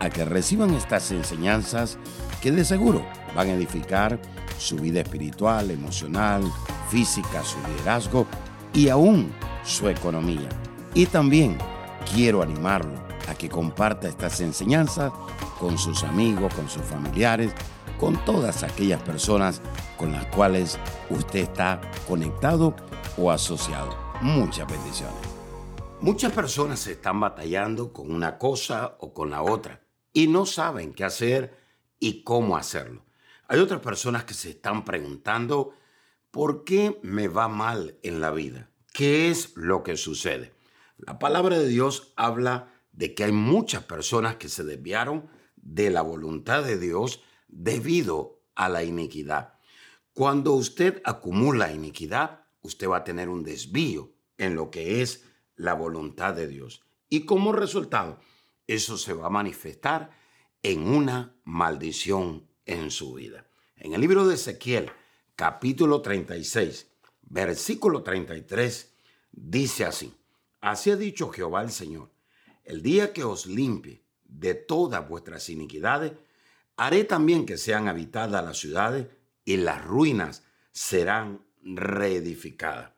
a que reciban estas enseñanzas que de seguro van a edificar su vida espiritual, emocional, física, su liderazgo y aún su economía. Y también quiero animarlo a que comparta estas enseñanzas con sus amigos, con sus familiares, con todas aquellas personas con las cuales usted está conectado o asociado. Muchas bendiciones. Muchas personas están batallando con una cosa o con la otra y no saben qué hacer y cómo hacerlo. Hay otras personas que se están preguntando, ¿por qué me va mal en la vida? ¿Qué es lo que sucede? La palabra de Dios habla de que hay muchas personas que se desviaron de la voluntad de Dios debido a la iniquidad. Cuando usted acumula iniquidad, usted va a tener un desvío en lo que es la voluntad de Dios. Y como resultado, eso se va a manifestar en una maldición en su vida. En el libro de Ezequiel, capítulo 36, versículo 33, dice así, así ha dicho Jehová el Señor, el día que os limpie de todas vuestras iniquidades, haré también que sean habitadas las ciudades y las ruinas serán reedificadas.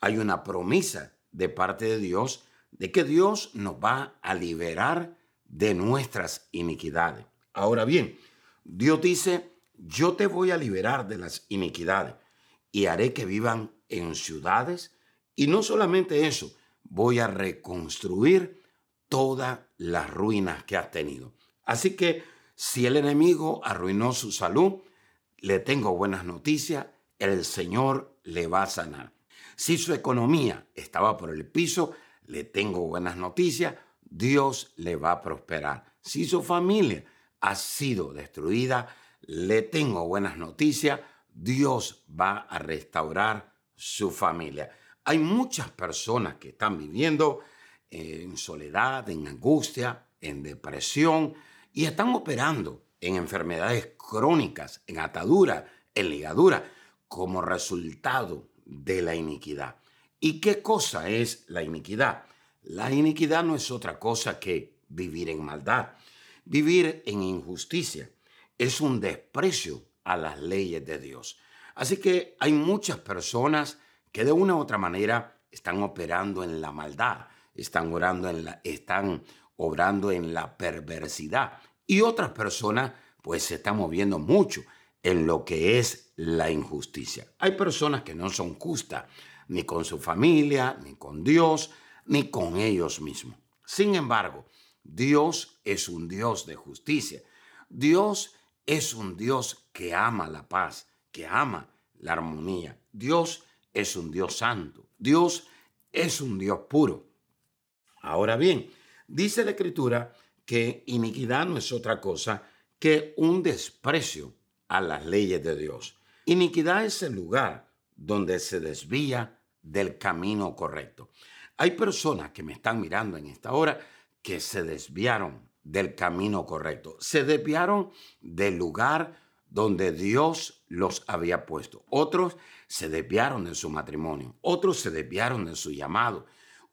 Hay una promesa de parte de Dios de que Dios nos va a liberar de nuestras iniquidades. Ahora bien, Dios dice, yo te voy a liberar de las iniquidades y haré que vivan en ciudades y no solamente eso, voy a reconstruir todas las ruinas que has tenido. Así que si el enemigo arruinó su salud, le tengo buenas noticias, el Señor le va a sanar. Si su economía estaba por el piso, le tengo buenas noticias, Dios le va a prosperar. Si su familia ha sido destruida, le tengo buenas noticias, Dios va a restaurar su familia. Hay muchas personas que están viviendo en soledad, en angustia, en depresión y están operando en enfermedades crónicas, en atadura, en ligadura, como resultado de la iniquidad. ¿Y qué cosa es la iniquidad? La iniquidad no es otra cosa que vivir en maldad, vivir en injusticia. Es un desprecio a las leyes de Dios. Así que hay muchas personas que de una u otra manera están operando en la maldad, están, orando en la, están obrando en la perversidad. Y otras personas pues se están moviendo mucho en lo que es la injusticia. Hay personas que no son justas ni con su familia, ni con Dios, ni con ellos mismos. Sin embargo, Dios es un Dios de justicia. Dios es un Dios que ama la paz, que ama la armonía. Dios es un Dios santo. Dios es un Dios puro. Ahora bien, dice la Escritura que iniquidad no es otra cosa que un desprecio a las leyes de Dios. Iniquidad es el lugar donde se desvía del camino correcto. Hay personas que me están mirando en esta hora que se desviaron del camino correcto, se desviaron del lugar donde Dios los había puesto. Otros se desviaron de su matrimonio, otros se desviaron de su llamado,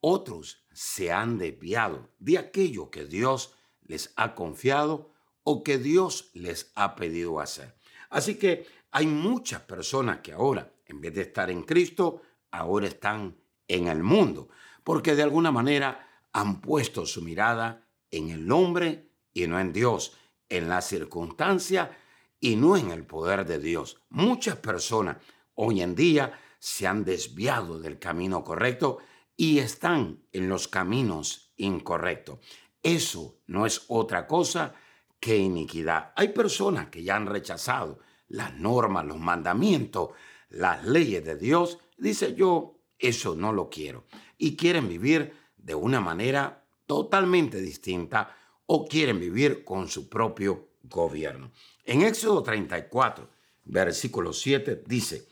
otros se han desviado de aquello que Dios les ha confiado o que Dios les ha pedido hacer. Así que hay muchas personas que ahora, en vez de estar en Cristo, ahora están en el mundo porque de alguna manera han puesto su mirada en el hombre y no en Dios, en la circunstancia y no en el poder de Dios. Muchas personas hoy en día se han desviado del camino correcto y están en los caminos incorrectos. Eso no es otra cosa que iniquidad. Hay personas que ya han rechazado las normas, los mandamientos, las leyes de Dios. Dice yo, eso no lo quiero. Y quieren vivir de una manera totalmente distinta o quieren vivir con su propio gobierno. En Éxodo 34, versículo 7 dice,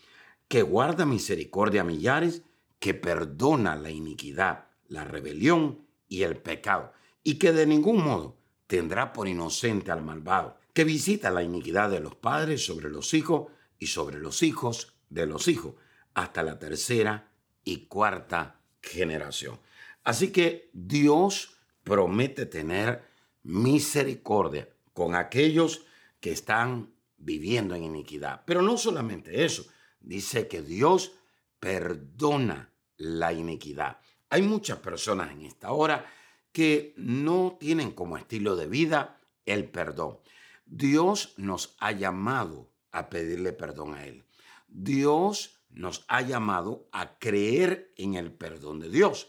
que guarda misericordia a millares, que perdona la iniquidad, la rebelión y el pecado, y que de ningún modo tendrá por inocente al malvado, que visita la iniquidad de los padres sobre los hijos y sobre los hijos de los hijos, hasta la tercera y cuarta generación. Así que Dios promete tener misericordia con aquellos que están viviendo en iniquidad. Pero no solamente eso, dice que Dios perdona la iniquidad. Hay muchas personas en esta hora que no tienen como estilo de vida el perdón. Dios nos ha llamado a pedirle perdón a Él. Dios nos ha llamado a creer en el perdón de Dios,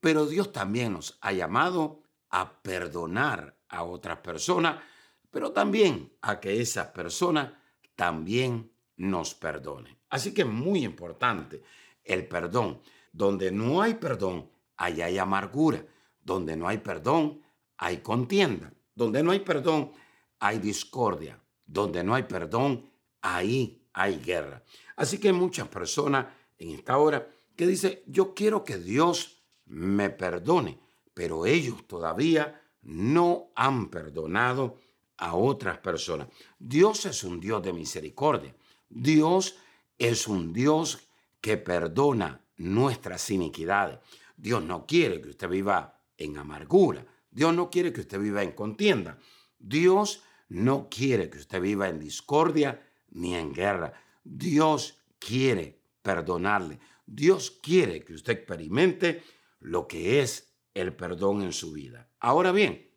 pero Dios también nos ha llamado a perdonar a otras personas, pero también a que esas personas también nos perdonen. Así que es muy importante el perdón. Donde no hay perdón, ahí hay amargura. Donde no hay perdón, hay contienda. Donde no hay perdón, hay discordia. Donde no hay perdón, ahí hay guerra. Así que hay muchas personas en esta hora que dicen, yo quiero que Dios me perdone, pero ellos todavía no han perdonado a otras personas. Dios es un Dios de misericordia. Dios es un Dios que perdona nuestras iniquidades. Dios no quiere que usted viva en amargura. Dios no quiere que usted viva en contienda. Dios no quiere que usted viva en discordia ni en guerra. Dios quiere perdonarle. Dios quiere que usted experimente lo que es el perdón en su vida. Ahora bien,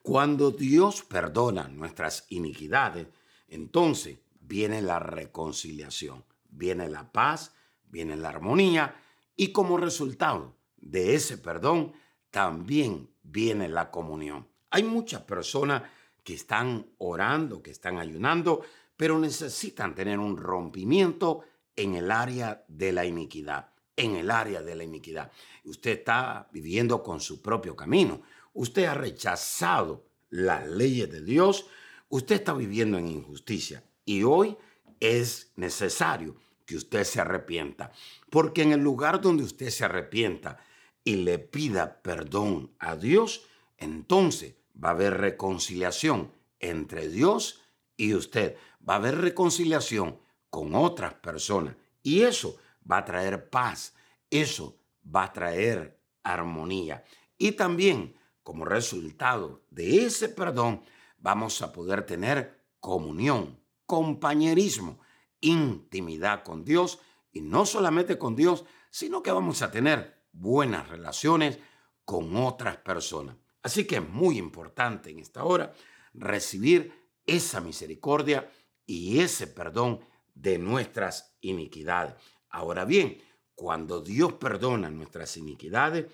cuando Dios perdona nuestras iniquidades, entonces viene la reconciliación, viene la paz, viene la armonía y como resultado de ese perdón también viene la comunión. Hay muchas personas que están orando, que están ayunando, pero necesitan tener un rompimiento en el área de la iniquidad, en el área de la iniquidad. Usted está viviendo con su propio camino. Usted ha rechazado las leyes de Dios. Usted está viviendo en injusticia. Y hoy es necesario que usted se arrepienta, porque en el lugar donde usted se arrepienta y le pida perdón a Dios, entonces va a haber reconciliación entre Dios y usted. Va a haber reconciliación con otras personas. Y eso va a traer paz. Eso va a traer armonía. Y también, como resultado de ese perdón, vamos a poder tener comunión compañerismo, intimidad con Dios y no solamente con Dios, sino que vamos a tener buenas relaciones con otras personas. Así que es muy importante en esta hora recibir esa misericordia y ese perdón de nuestras iniquidades. Ahora bien, cuando Dios perdona nuestras iniquidades,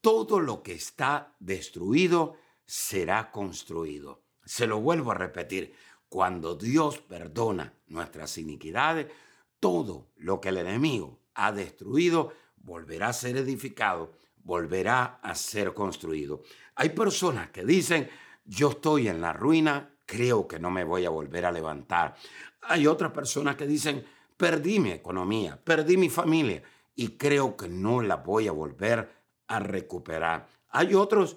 todo lo que está destruido será construido. Se lo vuelvo a repetir, cuando Dios perdona nuestras iniquidades, todo lo que el enemigo ha destruido volverá a ser edificado, volverá a ser construido. Hay personas que dicen, yo estoy en la ruina, creo que no me voy a volver a levantar. Hay otras personas que dicen, perdí mi economía, perdí mi familia y creo que no la voy a volver a recuperar. Hay otros,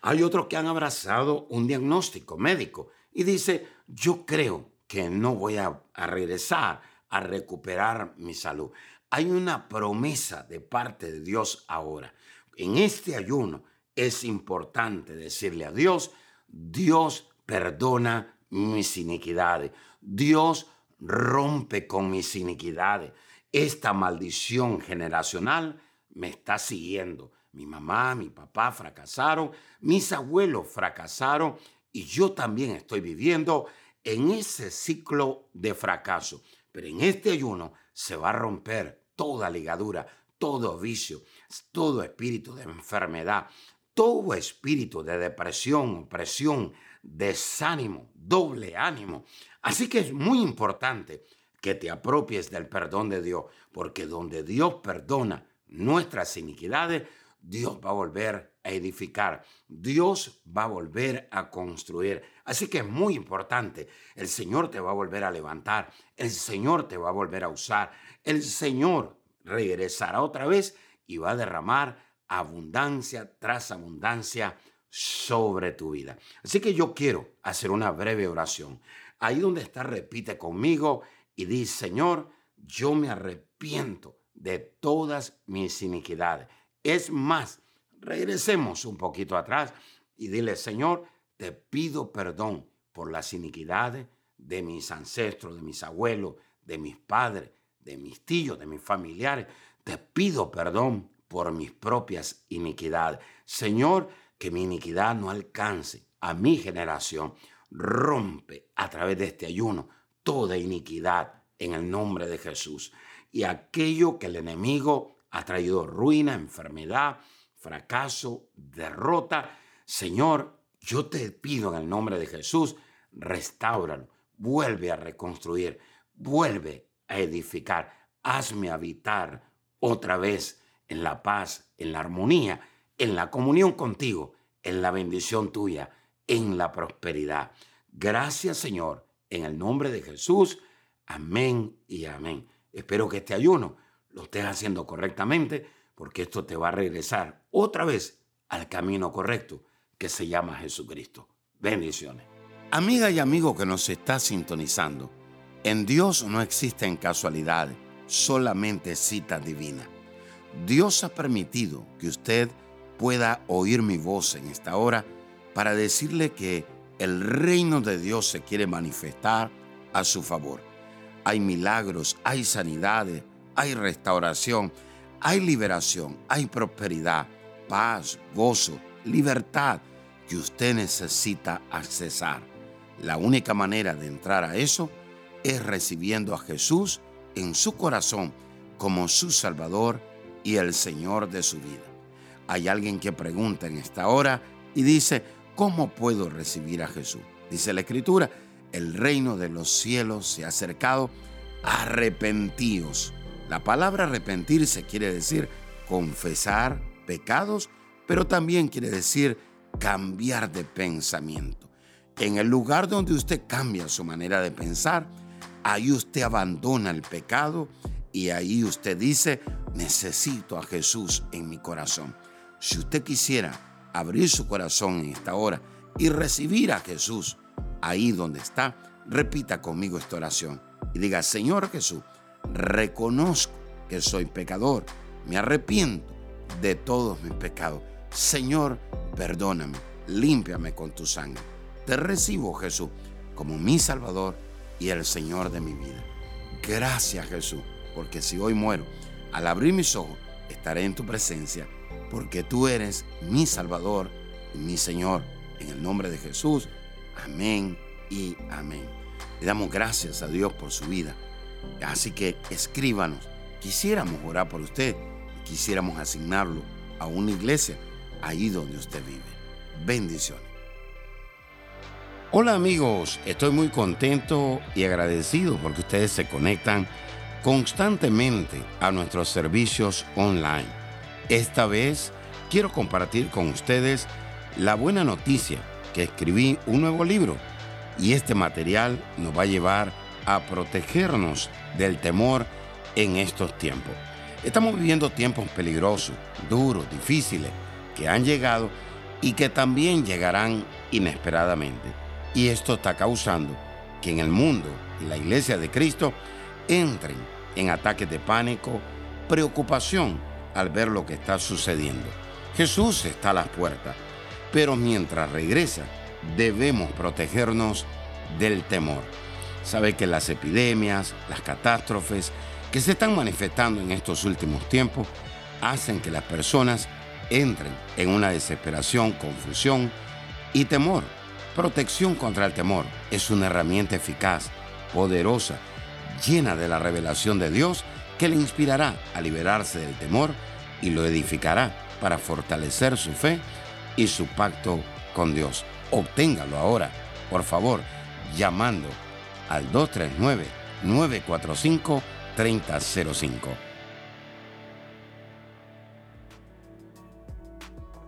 hay otros que han abrazado un diagnóstico médico y dice, yo creo que no voy a, regresar a recuperar mi salud. Hay una promesa de parte de Dios ahora. En este ayuno es importante decirle a Dios, Dios perdona mis iniquidades. Dios rompe con mis iniquidades. Esta maldición generacional me está siguiendo. Mi mamá, mi papá fracasaron, mis abuelos fracasaron y yo también estoy viviendo en ese ciclo de fracaso. Pero en este ayuno se va a romper toda ligadura, todo vicio, todo espíritu de enfermedad, todo espíritu de depresión, opresión, desánimo, doble ánimo. Así que es muy importante que te apropies del perdón de Dios, porque donde Dios perdona nuestras iniquidades, Dios va a volver a edificar. Dios va a volver a construir. Así que es muy importante. El Señor te va a volver a levantar. El Señor te va a volver a usar. El Señor regresará otra vez y va a derramar abundancia tras abundancia sobre tu vida. Así que yo quiero hacer una breve oración. Ahí donde está, repite conmigo y dice, Señor, yo me arrepiento de todas mis iniquidades. Es más, regresemos un poquito atrás y dile, Señor, te pido perdón por las iniquidades de mis ancestros, de mis abuelos, de mis padres, de mis tíos, de mis familiares. Te pido perdón por mis propias iniquidades. Señor, que mi iniquidad no alcance a mi generación. Rompe a través de este ayuno toda iniquidad en el nombre de Jesús. Y aquello que el enemigo ha traído ruina, enfermedad, fracaso, derrota, Señor, yo te pido en el nombre de Jesús, restáuralo, vuelve a reconstruir, vuelve a edificar, hazme habitar otra vez en la paz, en la armonía, en la comunión contigo, en la bendición tuya, en la prosperidad. Gracias Señor, en el nombre de Jesús. Amén y amén. Espero que este ayuno lo estés haciendo correctamente porque esto te va a regresar otra vez al camino correcto que se llama Jesucristo. Bendiciones. Amiga y amigo que nos está sintonizando, en Dios no existen casualidades, solamente cita divina. Dios ha permitido que usted pueda oír mi voz en esta hora para decirle que el reino de Dios se quiere manifestar a su favor. Hay milagros, hay sanidades, hay restauración, hay liberación, hay prosperidad, paz, gozo, libertad que usted necesita accesar. La única manera de entrar a eso es recibiendo a Jesús en su corazón como su Salvador y el Señor de su vida. Hay alguien que pregunta en esta hora y dice, ¿cómo puedo recibir a Jesús? Dice la Escritura, el reino de los cielos se ha acercado, arrepentíos. La palabra arrepentirse quiere decir confesar pecados, pero también quiere decir cambiar de pensamiento. En el lugar donde usted cambia su manera de pensar, ahí usted abandona el pecado y ahí usted dice, necesito a Jesús en mi corazón. Si usted quisiera abrir su corazón en esta hora y recibir a Jesús ahí donde está, repita conmigo esta oración y diga, Señor Jesús, reconozco que soy pecador, me arrepiento de todos mis pecados. Señor, perdóname, límpiame con tu sangre. Te recibo, Jesús, como mi Salvador y el Señor de mi vida. Gracias, Jesús, porque si hoy muero, al abrir mis ojos, estaré en tu presencia porque tú eres mi Salvador y mi Señor. En el nombre de Jesús, amén y amén. Le damos gracias a Dios por su vida. Así que escríbanos. Quisiéramos orar por usted y quisiéramos asignarlo a una iglesia ahí donde usted vive. Bendiciones. Hola amigos, estoy muy contento y agradecido porque ustedes se conectan constantemente a nuestros servicios online esta vez quiero compartir con ustedes la buena noticia que escribí un nuevo libro y este material nos va a llevar a protegernos del temor en estos tiempos. Estamos viviendo tiempos peligrosos, duros, difíciles, que han llegado y que también llegarán inesperadamente. Y esto está causando que en el mundo y la iglesia de Cristo entren en ataques de pánico, preocupación al ver lo que está sucediendo. Jesús está a las puertas, pero mientras regresa debemos protegernos del temor. Sabe que las epidemias, las catástrofes que se están manifestando en estos últimos tiempos hacen que las personas entren en una desesperación, confusión y temor. Protección contra el temor es una herramienta eficaz, poderosa, llena de la revelación de Dios que le inspirará a liberarse del temor y lo edificará para fortalecer su fe y su pacto con Dios. Obténgalo ahora, por favor, llamando al 239-945-3005.